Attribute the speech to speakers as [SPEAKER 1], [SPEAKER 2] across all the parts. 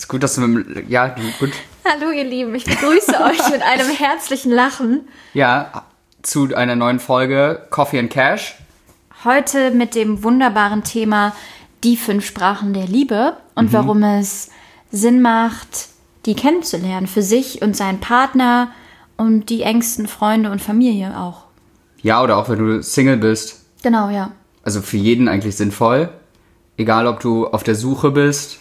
[SPEAKER 1] Ist gut, dass du mit dem, ja, gut.
[SPEAKER 2] Hallo ihr Lieben, ich begrüße euch mit einem herzlichen Lachen.
[SPEAKER 1] Ja, zu einer neuen Folge Coffee and Cash.
[SPEAKER 2] Heute mit dem wunderbaren Thema die fünf Sprachen der Liebe und warum es Sinn macht, die kennenzulernen für sich und seinen Partner und die engsten Freunde und Familie auch.
[SPEAKER 1] Ja, oder auch wenn du Single bist.
[SPEAKER 2] Genau, ja.
[SPEAKER 1] Also für jeden eigentlich sinnvoll. Egal, ob du auf der Suche bist,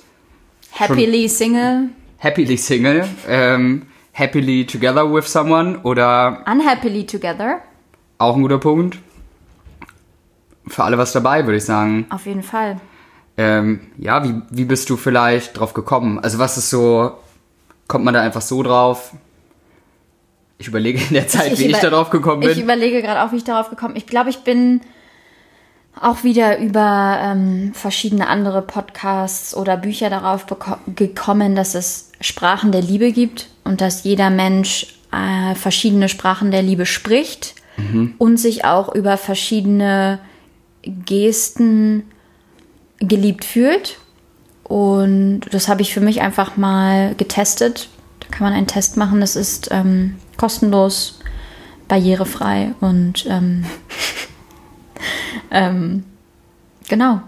[SPEAKER 2] Happily Single,
[SPEAKER 1] happily Single, ähm, happily together with someone oder
[SPEAKER 2] unhappily together.
[SPEAKER 1] auch ein guter Punkt. Für alle was dabei, würde ich sagen.
[SPEAKER 2] Auf jeden Fall.
[SPEAKER 1] Ähm, ja, wie, wie bist du vielleicht drauf gekommen? Also was ist so, kommt man da einfach so drauf? Ich überlege in der Zeit, wie ich
[SPEAKER 2] über-
[SPEAKER 1] da drauf gekommen bin.
[SPEAKER 2] Ich überlege gerade auch, wie ich darauf gekommen bin. Ich glaube, ich bin auch wieder über ähm, verschiedene andere Podcasts oder Bücher darauf gekommen, dass es Sprachen der Liebe gibt und dass jeder Mensch äh, verschiedene Sprachen der Liebe spricht und sich auch über verschiedene Gesten geliebt fühlt. Und das habe ich für mich einfach mal getestet. Da kann man einen Test machen. Das ist ähm, kostenlos, barrierefrei und ähm, ähm, genau.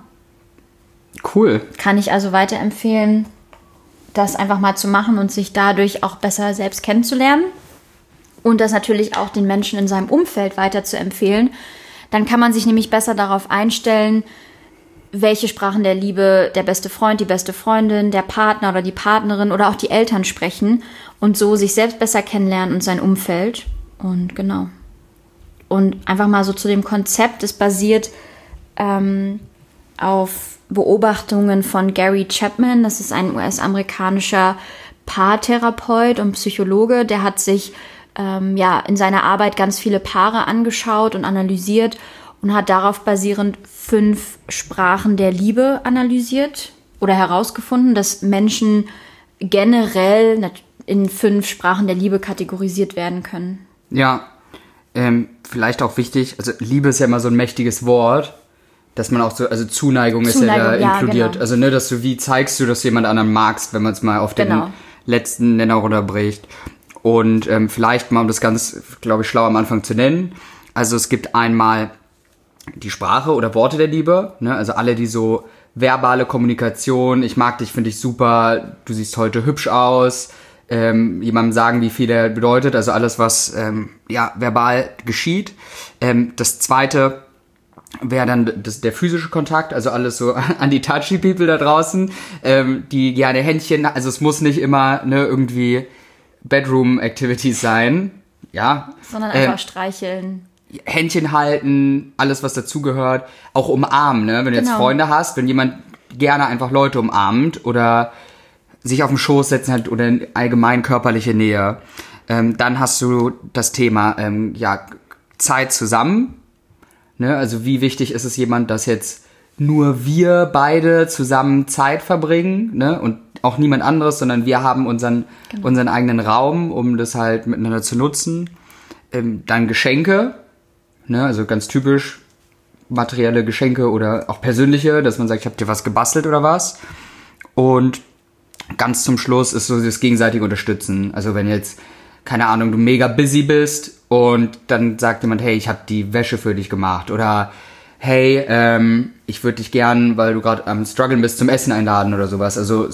[SPEAKER 1] cool.
[SPEAKER 2] Kann ich also weiterempfehlen, das einfach mal zu machen und sich dadurch auch besser selbst kennenzulernen. Und das natürlich auch den Menschen in seinem Umfeld weiter zu empfehlen. Dann kann man sich nämlich besser darauf einstellen, welche Sprachen der Liebe der beste Freund, die beste Freundin, der Partner oder die Partnerin oder auch die Eltern sprechen und so sich selbst besser kennenlernen und sein Umfeld. Und genau. Und einfach mal so zu dem Konzept, es basiert ähm, auf Beobachtungen von Gary Chapman. Das ist ein US-amerikanischer Paartherapeut und Psychologe. Der hat sich ähm, ja in seiner Arbeit ganz viele Paare angeschaut und analysiert und hat darauf basierend fünf Sprachen der Liebe analysiert oder herausgefunden, dass Menschen generell in fünf Sprachen der Liebe kategorisiert werden können.
[SPEAKER 1] Ja, ähm, vielleicht auch wichtig, also Liebe ist ja immer so ein mächtiges Wort, dass man auch so, also Zuneigung, ist ja da
[SPEAKER 2] Zuneigung, ja,
[SPEAKER 1] inkludiert.
[SPEAKER 2] genau.
[SPEAKER 1] Also, ne, dass du, wie zeigst du, dass du jemand anderen magst, wenn man es mal auf den
[SPEAKER 2] Genau.
[SPEAKER 1] letzten Nenner runterbricht. Und ähm, vielleicht mal, um das ganz, glaube ich, schlau am Anfang zu nennen. Also es gibt einmal die Sprache oder Worte der Liebe, ne? also alle, die so verbale Kommunikation, ich mag dich, finde ich super, du siehst heute hübsch aus, ähm, jemandem sagen, wie viel er bedeutet, also alles, was ähm, ja verbal geschieht. Ähm, das zweite wäre dann das, der physische Kontakt, also alles so an die touchy People da draußen, ähm, die gerne Händchen, also es muss nicht immer ne, irgendwie Bedroom-Activities sein, ja.
[SPEAKER 2] Sondern einfach streicheln.
[SPEAKER 1] Händchen halten, alles was dazugehört, auch umarmen, ne? Wenn du jetzt
[SPEAKER 2] Genau.
[SPEAKER 1] Freunde hast, wenn jemand gerne einfach Leute umarmt oder sich auf den Schoß setzen hat oder in allgemein körperliche Nähe, ähm, dann hast du das Thema ähm, ja Zeit zusammen. Ne? Also wie wichtig ist es jemand, dass jetzt nur wir beide zusammen Zeit verbringen, ne? Und auch niemand anderes, sondern wir haben unseren unseren eigenen Raum, um das halt miteinander zu nutzen. Ähm, dann Geschenke, ne? Also ganz typisch materielle Geschenke oder auch persönliche, dass man sagt, ich habe dir was gebastelt oder was. Und ganz zum Schluss ist so das gegenseitige Unterstützen. Also wenn jetzt, keine Ahnung, du mega busy bist und dann sagt jemand, hey, ich habe die Wäsche für dich gemacht oder hey, ähm, ich würde dich gern, weil du gerade am struggeln bist, zum Essen einladen oder sowas. Also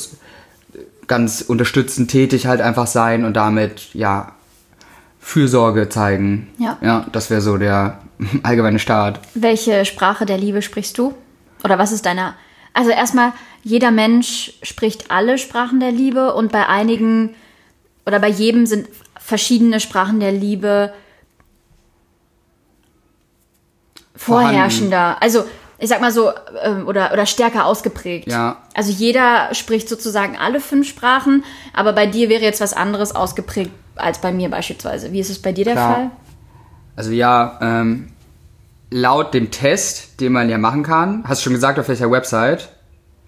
[SPEAKER 1] ganz unterstützend tätig halt einfach sein und damit, ja, Fürsorge zeigen.
[SPEAKER 2] Ja.
[SPEAKER 1] Ja, das wäre so der allgemeine Start.
[SPEAKER 2] Welche Sprache der Liebe sprichst du? Oder was ist deine? Also erstmal, jeder Mensch spricht alle Sprachen der Liebe und bei einigen oder bei jedem sind verschiedene Sprachen der Liebe vorherrschender. Also ich sag mal so, ähm, oder, oder stärker ausgeprägt.
[SPEAKER 1] Ja.
[SPEAKER 2] Also jeder spricht sozusagen alle fünf Sprachen, aber bei dir wäre jetzt was anderes ausgeprägt als bei mir beispielsweise. Wie ist es bei dir der
[SPEAKER 1] Klar.
[SPEAKER 2] Fall?
[SPEAKER 1] Also ja, ähm, laut dem Test, den man ja machen kann, hast du schon gesagt, auf welcher Website?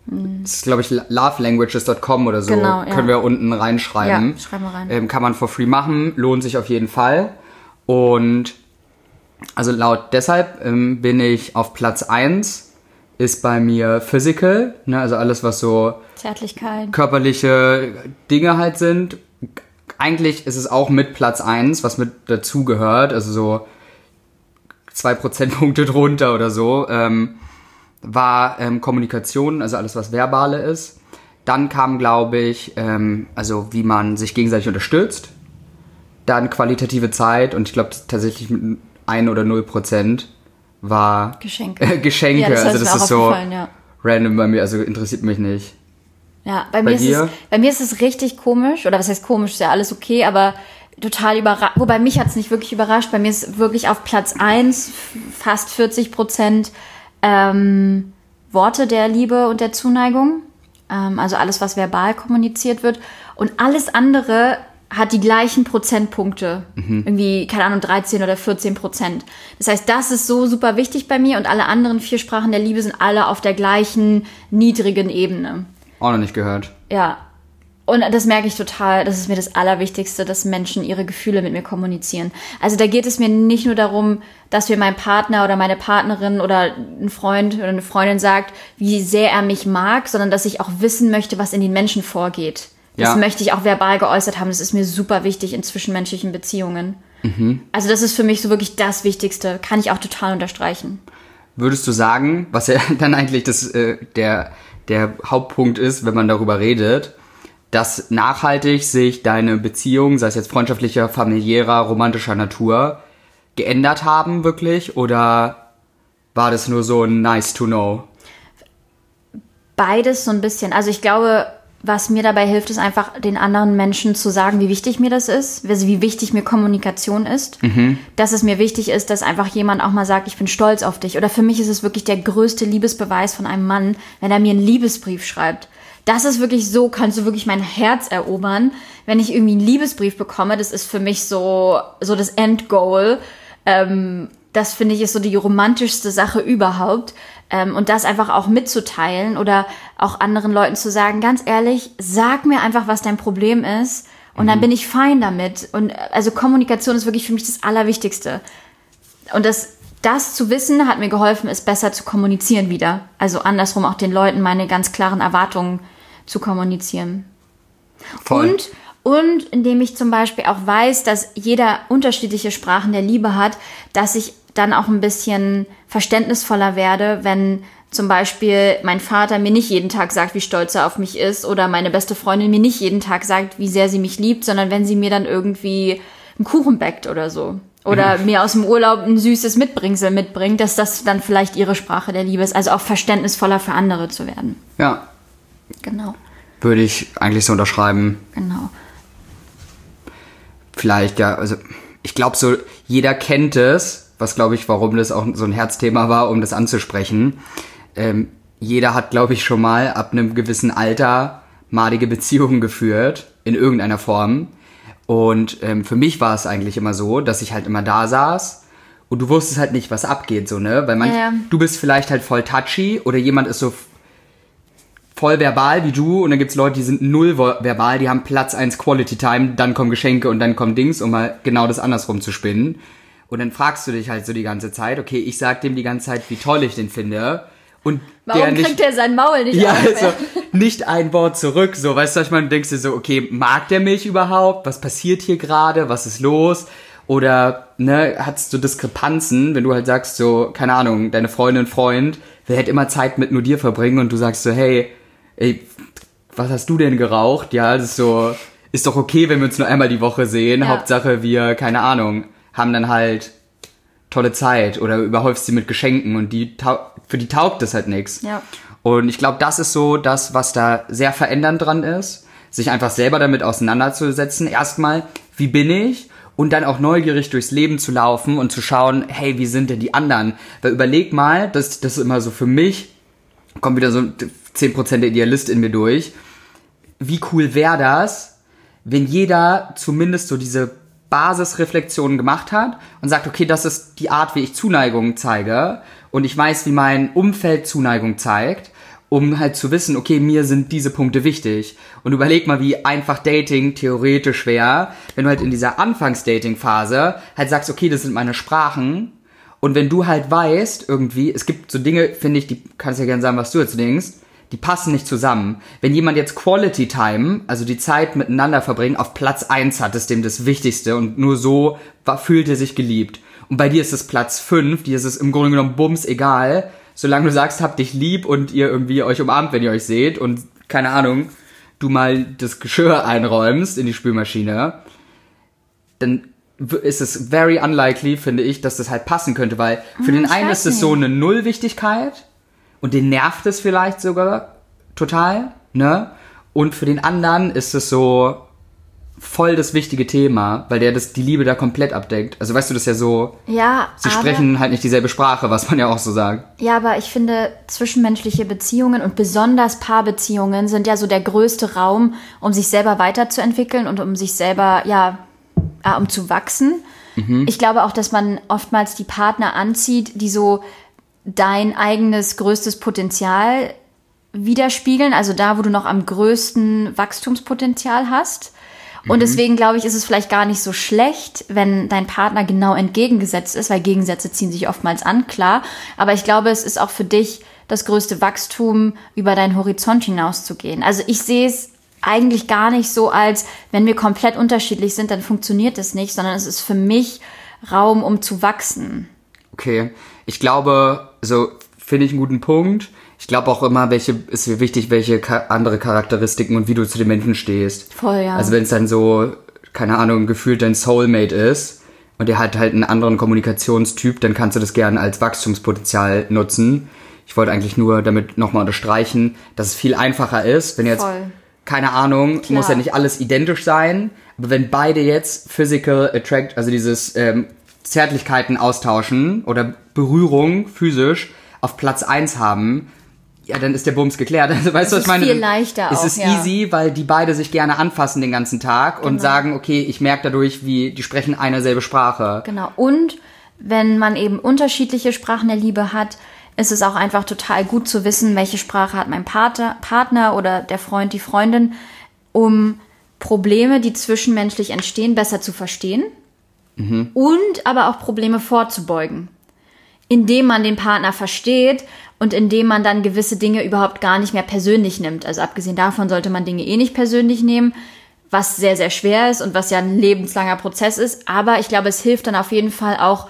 [SPEAKER 1] Das ist, glaube ich, lovelanguages.com oder so.
[SPEAKER 2] Hm. Genau, ja.
[SPEAKER 1] Können wir unten reinschreiben.
[SPEAKER 2] Ja, schreiben wir rein.
[SPEAKER 1] Ähm, kann man for free machen, lohnt sich auf jeden Fall. Und also laut deshalb ähm, bin ich auf Platz 1 ist bei mir Physical, ne, also alles, was so
[SPEAKER 2] Zärtlichkeit.
[SPEAKER 1] körperliche Dinge halt sind. Eigentlich ist es auch mit Platz 1, was mit dazugehört, also so zwei Prozentpunkte drunter oder so, ähm, war ähm, Kommunikation, also alles, was verbale ist. Dann kam, glaube ich, ähm, also wie man sich gegenseitig unterstützt. Dann qualitative Zeit und ich glaube tatsächlich mit ein oder null Prozent war
[SPEAKER 2] Geschenke.
[SPEAKER 1] Äh, Geschenke.
[SPEAKER 2] Ja, das
[SPEAKER 1] also das ist so
[SPEAKER 2] ja.
[SPEAKER 1] random bei mir, also interessiert mich nicht.
[SPEAKER 2] Ja, bei,
[SPEAKER 1] Bei
[SPEAKER 2] mir ist es, bei mir ist es richtig komisch, oder was heißt komisch, ist ja alles okay, aber total überrascht. Wobei mich hat es nicht wirklich überrascht. Bei mir ist wirklich auf Platz 1 fast 40 Prozent ähm, Worte der Liebe und der Zuneigung. Ähm, also alles, was verbal kommuniziert wird. Und alles andere hat die gleichen Prozentpunkte. Irgendwie, keine Ahnung, 13 oder 14 Prozent. Das heißt, das ist so super wichtig bei mir und alle anderen vier Sprachen der Liebe sind alle auf der gleichen niedrigen Ebene.
[SPEAKER 1] Auch noch nicht gehört.
[SPEAKER 2] Ja. Und das merke ich total. Das ist mir das Allerwichtigste, dass Menschen ihre Gefühle mit mir kommunizieren. Also da geht es mir nicht nur darum, dass mir mein Partner oder meine Partnerin oder ein Freund oder eine Freundin sagt, wie sehr er mich mag, sondern dass ich auch wissen möchte, was in den Menschen vorgeht. Das
[SPEAKER 1] Ja.
[SPEAKER 2] möchte ich auch verbal geäußert haben. Das ist mir super wichtig in zwischenmenschlichen Beziehungen. Also das ist für mich so wirklich das Wichtigste. Kann ich auch total unterstreichen.
[SPEAKER 1] Würdest du sagen, was ja dann eigentlich das, äh, der, der Hauptpunkt ist, wenn man darüber redet, dass nachhaltig sich deine Beziehung, sei es jetzt freundschaftlicher, familiärer, romantischer Natur, geändert haben wirklich? Oder war das nur so ein nice to know?
[SPEAKER 2] beides so ein bisschen. Also ich glaube, was mir dabei hilft, ist einfach den anderen Menschen zu sagen, wie wichtig mir das ist, also wie wichtig mir Kommunikation ist. Dass es mir wichtig ist, dass einfach jemand auch mal sagt, ich bin stolz auf dich. Oder für mich ist es wirklich der größte Liebesbeweis von einem Mann, wenn er mir einen Liebesbrief schreibt. Das ist wirklich so, kannst du wirklich mein Herz erobern. Wenn ich irgendwie einen Liebesbrief bekomme, das ist für mich so, so das Endgoal. Ähm, das finde ich ist so die romantischste Sache überhaupt. Ähm, und das einfach auch mitzuteilen oder auch anderen Leuten zu sagen, ganz ehrlich, sag mir einfach, was dein Problem ist. Und dann bin ich fein damit. Und also Kommunikation ist wirklich für mich das Allerwichtigste. Und das, das zu wissen, hat mir geholfen, es besser zu kommunizieren wieder. Also andersrum auch den Leuten meine ganz klaren Erwartungen zu kommunizieren.
[SPEAKER 1] Voll.
[SPEAKER 2] Und, und indem ich zum Beispiel auch weiß, dass jeder unterschiedliche Sprachen der Liebe hat, dass ich dann auch ein bisschen verständnisvoller werde, wenn zum Beispiel mein Vater mir nicht jeden Tag sagt, wie stolz er auf mich ist, oder meine beste Freundin mir nicht jeden Tag sagt, wie sehr sie mich liebt, sondern wenn sie mir dann irgendwie einen Kuchen backt oder so. Oder mir aus dem Urlaub ein süßes Mitbringsel mitbringt, dass das dann vielleicht ihre Sprache der Liebe ist. Also auch verständnisvoller für andere zu werden.
[SPEAKER 1] Ja,
[SPEAKER 2] Genau,
[SPEAKER 1] würde ich eigentlich so unterschreiben.
[SPEAKER 2] genau.
[SPEAKER 1] vielleicht, ja, also ich glaube so, jeder kennt es, was glaube ich, warum das auch so ein Herzthema war, um das anzusprechen. Ähm, jeder hat, glaube ich, schon mal ab einem gewissen Alter malige Beziehungen geführt, in irgendeiner Form. Und ähm, für mich war es eigentlich immer so, dass ich halt immer da saß und du wusstest halt nicht, was abgeht, so, ne? Weil man,
[SPEAKER 2] Ja.
[SPEAKER 1] du bist vielleicht halt voll touchy oder jemand ist so voll verbal wie du und dann gibt's Leute, die sind null verbal, die haben Platz 1 Quality Time, dann kommen Geschenke und dann kommt Dings, um mal genau das andersrum zu spinnen. Und dann fragst du dich halt so die ganze Zeit, okay, ich sag dem die ganze Zeit, wie toll ich den finde. Und
[SPEAKER 2] Warum
[SPEAKER 1] der nicht,
[SPEAKER 2] kriegt er sein Maul nicht
[SPEAKER 1] ja, also nicht ein Wort zurück, so, weißt du, ich meine? Du denkst dir so, okay, mag der mich überhaupt? Was passiert hier gerade? Was ist los? Oder, ne, hattest du Diskrepanzen, wenn du halt sagst, so, keine Ahnung, deine Freundin, Freund, wer hätte immer Zeit mit nur dir verbringen und du sagst so, hey, ey, was hast du denn geraucht? Ja, das ist so, ist doch okay, wenn wir uns nur einmal die Woche sehen.
[SPEAKER 2] Ja.
[SPEAKER 1] Hauptsache wir, keine Ahnung, haben dann halt tolle Zeit oder überhäufst sie mit Geschenken und die für die taugt das halt nichts.
[SPEAKER 2] Ja.
[SPEAKER 1] Und ich glaube, das ist so das, was da sehr verändernd dran ist, sich einfach selber damit auseinanderzusetzen. Erstmal, wie bin ich? Und dann auch neugierig durchs Leben zu laufen und zu schauen, hey, wie sind denn die anderen? Weil überleg mal, das, das ist immer so für mich, kommt wieder so 10% der Idealist in mir durch. Wie cool wäre das, wenn jeder zumindest so diese Basisreflexionen gemacht hat und sagt, okay, das ist die Art, wie ich Zuneigung zeige und ich weiß, wie mein Umfeld Zuneigung zeigt, um halt zu wissen, okay, mir sind diese Punkte wichtig. Und überleg mal, wie einfach Dating theoretisch wäre, wenn du halt in dieser Anfangs-Dating-Phase halt sagst, okay, das sind meine Sprachen Und wenn du halt weißt, irgendwie, es gibt so Dinge, finde ich, die kannst ja gerne sagen, was du jetzt denkst, die passen nicht zusammen. Wenn jemand jetzt Quality Time, also die Zeit miteinander verbringen, auf Platz eins hat, ist dem das Wichtigste. Und nur so war, fühlt er sich geliebt. Und bei dir ist es Platz fünf, dir ist es im Grunde genommen bums egal, solange du sagst, hab dich lieb und ihr irgendwie euch umarmt, wenn ihr euch seht und keine Ahnung, du mal das Geschirr einräumst in die Spülmaschine, dann ist es very unlikely, finde ich, dass das halt passen könnte, weil für
[SPEAKER 2] Hm,
[SPEAKER 1] den einen ist es so eine Nullwichtigkeit und den nervt es vielleicht sogar total, ne? Und für den anderen ist es so voll das wichtige Thema, weil der das die Liebe da komplett abdeckt. Also weißt du, das ist ja so,
[SPEAKER 2] Ja,
[SPEAKER 1] sie
[SPEAKER 2] aber,
[SPEAKER 1] sprechen halt nicht dieselbe Sprache, was man ja auch so sagt.
[SPEAKER 2] Ja, aber ich finde, zwischenmenschliche Beziehungen und besonders Paarbeziehungen sind ja so der größte Raum, um sich selber weiterzuentwickeln und um sich selber, ja, äh, um zu wachsen. Ich glaube auch, dass man oftmals die Partner anzieht, die so dein eigenes größtes Potenzial widerspiegeln, also da, wo du noch am größten Wachstumspotenzial hast. Und deswegen glaube ich, ist es vielleicht gar nicht so schlecht, wenn dein Partner genau entgegengesetzt ist, weil Gegensätze ziehen sich oftmals an, klar. Aber ich glaube, es ist auch für dich das größte Wachstum, über deinen Horizont hinauszugehen. Also ich sehe es eigentlich gar nicht so als, wenn wir komplett unterschiedlich sind, dann funktioniert es nicht, sondern es ist für mich Raum, um zu wachsen.
[SPEAKER 1] Okay. Ich glaube, so finde ich einen guten Punkt. Ich glaube auch immer, welche ist wichtig, welche andere Charakteristiken und wie du zu den Menschen stehst.
[SPEAKER 2] Voll, ja.
[SPEAKER 1] Also wenn es dann so, keine Ahnung, gefühlt dein Soulmate ist und der hat halt einen anderen Kommunikationstyp, dann kannst du das gerne als Wachstumspotenzial nutzen. Ich wollte eigentlich nur damit nochmal unterstreichen, dass es viel einfacher ist, wenn jetzt,
[SPEAKER 2] Voll.
[SPEAKER 1] keine Ahnung,
[SPEAKER 2] Klar.
[SPEAKER 1] muss ja nicht alles identisch sein, aber wenn beide jetzt Physical Attract, also dieses ähm, Zärtlichkeiten austauschen oder Berührung physisch auf Platz eins haben, ja, dann ist der Bums geklärt. Also weißt du, was
[SPEAKER 2] ist
[SPEAKER 1] ich meine?
[SPEAKER 2] viel leichter
[SPEAKER 1] Es
[SPEAKER 2] auch,
[SPEAKER 1] ist
[SPEAKER 2] ja.
[SPEAKER 1] easy, weil die beide sich gerne anfassen den ganzen Tag und
[SPEAKER 2] Genau.
[SPEAKER 1] sagen, okay, ich merke dadurch, wie die sprechen eine selbe Sprache.
[SPEAKER 2] Genau. Und wenn man eben unterschiedliche Sprachen der Liebe hat, ist es auch einfach total gut zu wissen, welche Sprache hat mein Partner, Partner oder der Freund, die Freundin, um Probleme, die zwischenmenschlich entstehen, besser zu verstehen und aber auch Probleme vorzubeugen. Indem man den Partner versteht und indem man dann gewisse Dinge überhaupt gar nicht mehr persönlich nimmt. Also abgesehen davon sollte man Dinge eh nicht persönlich nehmen, was sehr, sehr schwer ist und was ja ein lebenslanger Prozess ist. Aber ich glaube, es hilft dann auf jeden Fall auch,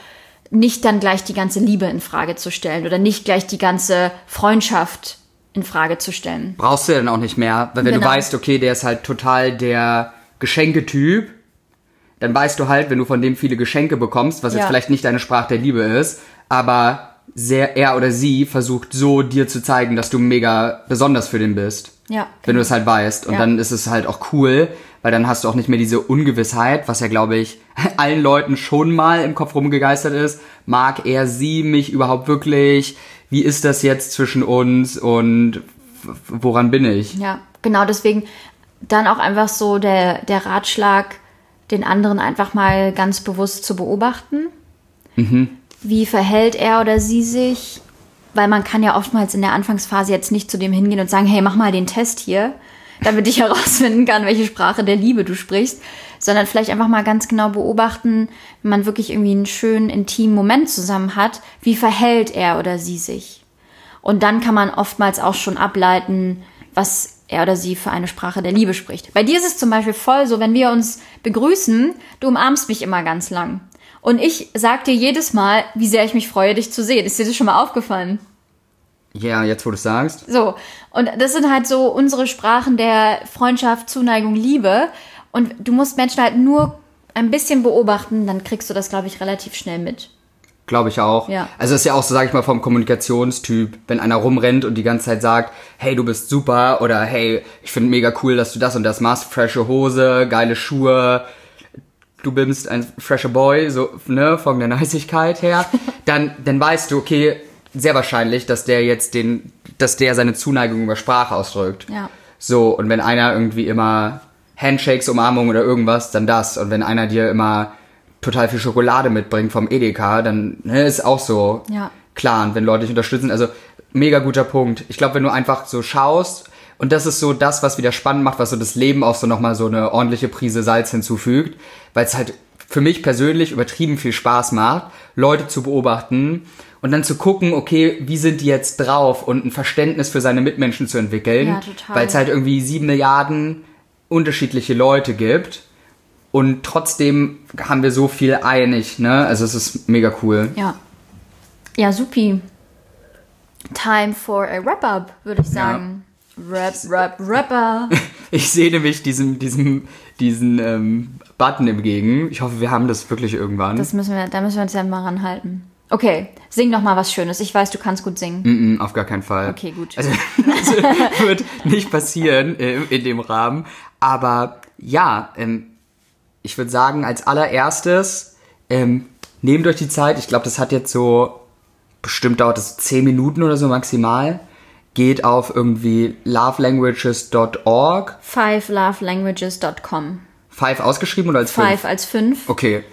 [SPEAKER 2] nicht dann gleich die ganze Liebe in Frage zu stellen oder nicht gleich die ganze Freundschaft in Frage zu stellen.
[SPEAKER 1] Brauchst du ja dann auch nicht mehr, weil wenn du
[SPEAKER 2] Genau.
[SPEAKER 1] weißt, okay, der ist halt total der Geschenketyp, dann weißt du halt, wenn du von dem viele Geschenke bekommst, was
[SPEAKER 2] Ja.
[SPEAKER 1] jetzt vielleicht nicht deine Sprache der Liebe ist, aber sehr er oder sie versucht so dir zu zeigen, dass du mega besonders für den bist.
[SPEAKER 2] Ja,
[SPEAKER 1] Wenn du es halt weißt. Und
[SPEAKER 2] Ja.
[SPEAKER 1] dann ist es halt auch cool, weil dann hast du auch nicht mehr diese Ungewissheit, was ja, glaube ich, allen Leuten schon mal im Kopf rumgegeistert ist. Mag er sie mich überhaupt wirklich? Wie ist das jetzt zwischen uns und woran bin ich?
[SPEAKER 2] Ja, genau deswegen dann auch einfach so der, der Ratschlag, den anderen einfach mal ganz bewusst zu beobachten. Wie verhält er oder sie sich? Weil man kann ja oftmals in der Anfangsphase jetzt nicht zu dem hingehen und sagen, hey, mach mal den Test hier, damit ich herausfinden kann, welche Sprache der Liebe du sprichst, sondern vielleicht einfach mal ganz genau beobachten, wenn man wirklich irgendwie einen schönen, intimen Moment zusammen hat, wie verhält er oder sie sich? Und dann kann man oftmals auch schon ableiten, was er oder sie für eine Sprache der Liebe spricht. Bei dir ist es zum Beispiel voll so, wenn wir uns begrüßen, du umarmst mich immer ganz lang. Und ich sag dir jedes Mal, wie sehr ich mich freue, dich zu sehen. Ist dir das schon mal aufgefallen?
[SPEAKER 1] Ja, jetzt wo du sagst.
[SPEAKER 2] So. Und das sind halt so unsere Sprachen der Freundschaft, Zuneigung, Liebe. Und du musst Menschen halt nur ein bisschen beobachten, dann kriegst du das, glaube ich, relativ schnell mit.
[SPEAKER 1] Glaube ich auch.
[SPEAKER 2] Ja.
[SPEAKER 1] Also ist ja auch so, sag ich mal, vom Kommunikationstyp, wenn einer rumrennt und die ganze Zeit sagt, hey, du bist super oder hey, ich finde mega cool, dass du das und das machst, frische Hose, geile Schuhe, du bist ein fresher Boy, so, ne, von der Neisigkeit her, dann, dann weißt du, okay, sehr wahrscheinlich, dass der jetzt den, dass der seine Zuneigung über Sprache ausdrückt.
[SPEAKER 2] Ja.
[SPEAKER 1] So, und wenn einer irgendwie immer Handshakes, Umarmung oder irgendwas, dann das. Und wenn einer dir immer total viel Schokolade mitbringt vom Edeka, dann ne, ist auch so
[SPEAKER 2] Ja.
[SPEAKER 1] klar. Und wenn Leute dich unterstützen, also mega guter Punkt. Ich glaube, wenn du einfach so schaust, und das ist so das, was wieder spannend macht, was so das Leben auch so nochmal so eine ordentliche Prise Salz hinzufügt, weil es halt für mich persönlich übertrieben viel Spaß macht, Leute zu beobachten und dann zu gucken, okay, wie sind die jetzt drauf und ein Verständnis für seine Mitmenschen zu entwickeln.
[SPEAKER 2] Ja.
[SPEAKER 1] Weil es halt irgendwie sieben Milliarden unterschiedliche Leute gibt. Und trotzdem haben wir so viel einig, ne? Also es ist mega cool.
[SPEAKER 2] Ja. Ja, supi. Time for a wrap-up, würde ich sagen. Rap, rap, rapper.
[SPEAKER 1] Ich sehe nämlich diesem, diesem, diesen ähm, Button entgegen. Ich hoffe, wir haben das wirklich irgendwann.
[SPEAKER 2] Das müssen wir, da müssen wir uns ja mal ranhalten. Okay, sing doch mal was Schönes. Ich weiß, du kannst gut singen.
[SPEAKER 1] Mm, mm, auf gar keinen Fall.
[SPEAKER 2] Okay, gut.
[SPEAKER 1] Also, das wird nicht passieren äh, in dem Rahmen. Aber ja, ähm, ich würde sagen, als allererstes, ähm, nehmt euch die Zeit. Ich glaube, das hat jetzt so, bestimmt dauert das 10 Minuten oder so maximal. Geht auf irgendwie lovelanguages.org.
[SPEAKER 2] Fivelovelanguages.com.
[SPEAKER 1] Five ausgeschrieben oder als fünf?
[SPEAKER 2] Five als fünf.
[SPEAKER 1] Okay.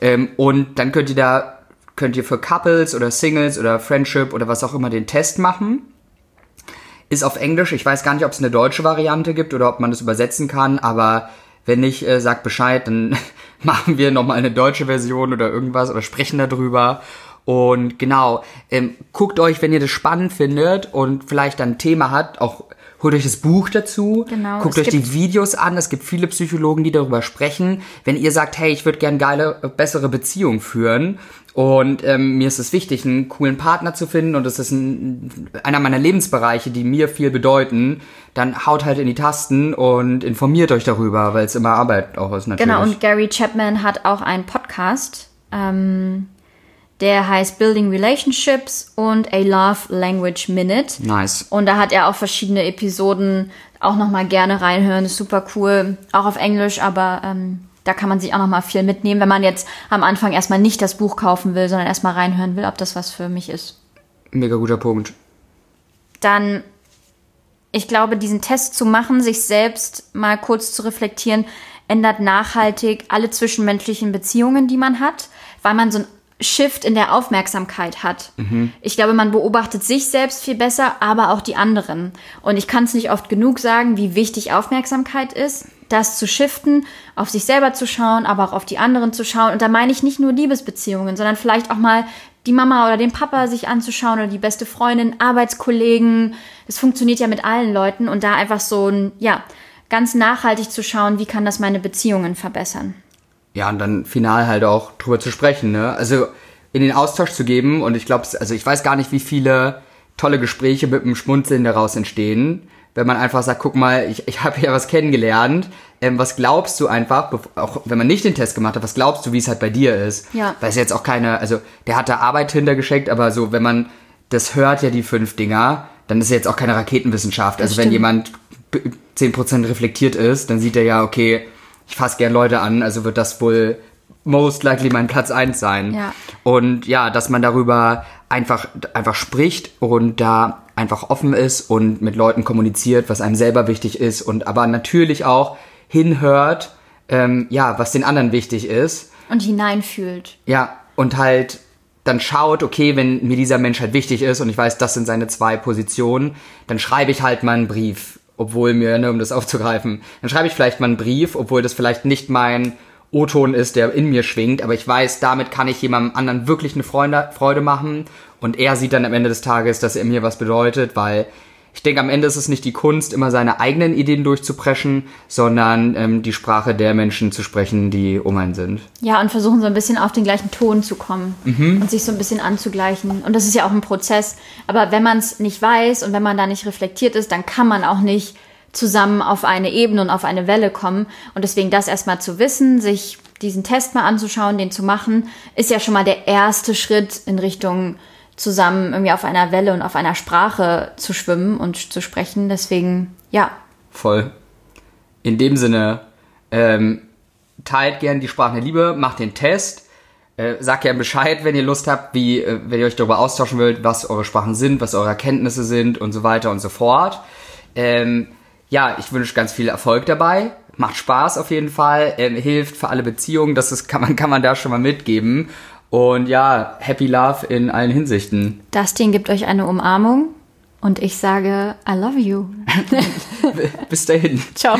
[SPEAKER 1] Ähm, und dann könnt ihr da, könnt ihr für Couples oder Singles oder Friendship oder was auch immer den Test machen. Ist auf Englisch. Ich weiß gar nicht, ob es eine deutsche Variante gibt oder ob man das übersetzen kann, aber wenn nicht, äh, sagt Bescheid, dann machen wir nochmal eine deutsche Version oder irgendwas oder sprechen darüber. Und genau, ähm, guckt euch, wenn ihr das spannend findet und vielleicht dann ein Thema hat, auch holt euch das Buch dazu,
[SPEAKER 2] Genau,
[SPEAKER 1] guckt
[SPEAKER 2] es
[SPEAKER 1] euch die Videos an. Es gibt viele Psychologen, die darüber sprechen. Wenn ihr sagt, hey, ich würde gern geile, äh, bessere Beziehungen führen und ähm, mir ist es wichtig, einen coolen Partner zu finden und das ist ein, einer meiner Lebensbereiche, die mir viel bedeuten, dann haut halt in die Tasten und informiert euch darüber, weil es immer Arbeit auch ist natürlich.
[SPEAKER 2] Genau, und Gary Chapman hat auch einen Podcast, ähm, der heißt Building Relationships und A Love Language Minute.
[SPEAKER 1] nice.
[SPEAKER 2] Und da hat er auch verschiedene Episoden auch nochmal gerne reinhören. Ist super cool. Auch auf Englisch, aber ähm, da kann man sich auch nochmal viel mitnehmen, wenn man jetzt am Anfang erstmal nicht das Buch kaufen will, sondern erstmal reinhören will, ob das was für mich ist.
[SPEAKER 1] Mega guter Punkt.
[SPEAKER 2] Dann, ich glaube, diesen Test zu machen, sich selbst mal kurz zu reflektieren, ändert nachhaltig alle zwischenmenschlichen Beziehungen, die man hat, weil man so ein Shift in der Aufmerksamkeit hat. Ich glaube, man beobachtet sich selbst viel besser, aber auch die anderen. Und ich kann es nicht oft genug sagen, wie wichtig Aufmerksamkeit ist, das zu shiften, auf sich selber zu schauen, aber auch auf die anderen zu schauen. Und da meine ich nicht nur Liebesbeziehungen, sondern vielleicht auch mal die Mama oder den Papa sich anzuschauen oder die beste Freundin, Arbeitskollegen. Es funktioniert ja mit allen Leuten und da einfach so ein, ja, ganz nachhaltig zu schauen, wie kann das meine Beziehungen verbessern.
[SPEAKER 1] Ja, und dann final halt auch drüber zu sprechen, ne? Also in den Austausch zu geben und ich glaube, also ich weiß gar nicht, wie viele tolle Gespräche mit einem Schmunzeln daraus entstehen, wenn man einfach sagt, guck mal, ich, ich habe ja was kennengelernt, ähm, was glaubst du einfach, auch wenn man nicht den Test gemacht hat, was glaubst du, wie es halt bei dir ist?
[SPEAKER 2] Ja.
[SPEAKER 1] Weil es jetzt auch keine, also der hat da Arbeit hintergeschickt, aber so, wenn man das hört, ja die fünf Dinger, dann ist es jetzt auch keine Raketenwissenschaft. Also wenn
[SPEAKER 2] stimmt.
[SPEAKER 1] jemand b- 10% reflektiert ist, dann sieht er ja, okay, ich fasse gern Leute an, also wird das wohl most likely mein Platz eins sein.
[SPEAKER 2] Ja.
[SPEAKER 1] Und ja, dass man darüber einfach, einfach spricht und da einfach offen ist und mit Leuten kommuniziert, was einem selber wichtig ist und aber natürlich auch hinhört, ähm, ja, was den anderen wichtig ist.
[SPEAKER 2] Und hineinfühlt.
[SPEAKER 1] Ja, und halt dann schaut, okay, wenn mir dieser Mensch halt wichtig ist und ich weiß, das sind seine zwei Positionen, dann schreibe ich halt mal einen Brief, obwohl mir, ne, um das aufzugreifen, dann schreibe ich vielleicht mal einen Brief, obwohl das vielleicht nicht mein O-Ton ist, der in mir schwingt, aber ich weiß, damit kann ich jemandem anderen wirklich eine Freunde, Freude machen. Und er sieht dann am Ende des Tages, dass er mir was bedeutet, weil ich denke, am Ende ist es nicht die Kunst, immer seine eigenen Ideen durchzupreschen, sondern ähm, die Sprache der Menschen zu sprechen, die um einen sind.
[SPEAKER 2] Ja, und versuchen so ein bisschen auf den gleichen Ton zu kommen und sich so ein bisschen anzugleichen. Und das ist ja auch ein Prozess. Aber wenn man es nicht weiß und wenn man da nicht reflektiert ist, dann kann man auch nicht zusammen auf eine Ebene und auf eine Welle kommen. Und deswegen das erstmal zu wissen, sich diesen Test mal anzuschauen, den zu machen, ist ja schon mal der erste Schritt in Richtung zusammen irgendwie auf einer Welle und auf einer Sprache zu schwimmen und zu sprechen. Deswegen, ja,
[SPEAKER 1] Voll. In dem Sinne, ähm, teilt gern die Sprachen der Liebe, macht den Test, äh, sagt gern Bescheid, wenn ihr Lust habt, wie, äh, wenn ihr euch darüber austauschen wollt, was eure Sprachen sind, was eure Erkenntnisse sind und so weiter und so fort. Ähm, ja, ich wünsche ganz viel Erfolg dabei. Macht Spaß auf jeden Fall, ähm, hilft für alle Beziehungen, das ist, kann man, kann man da schon mal mitgeben. Und ja, Happy Love in allen Hinsichten.
[SPEAKER 2] Dustin gibt euch eine Umarmung und ich sage, I love you.
[SPEAKER 1] Bis dahin.
[SPEAKER 2] Ciao.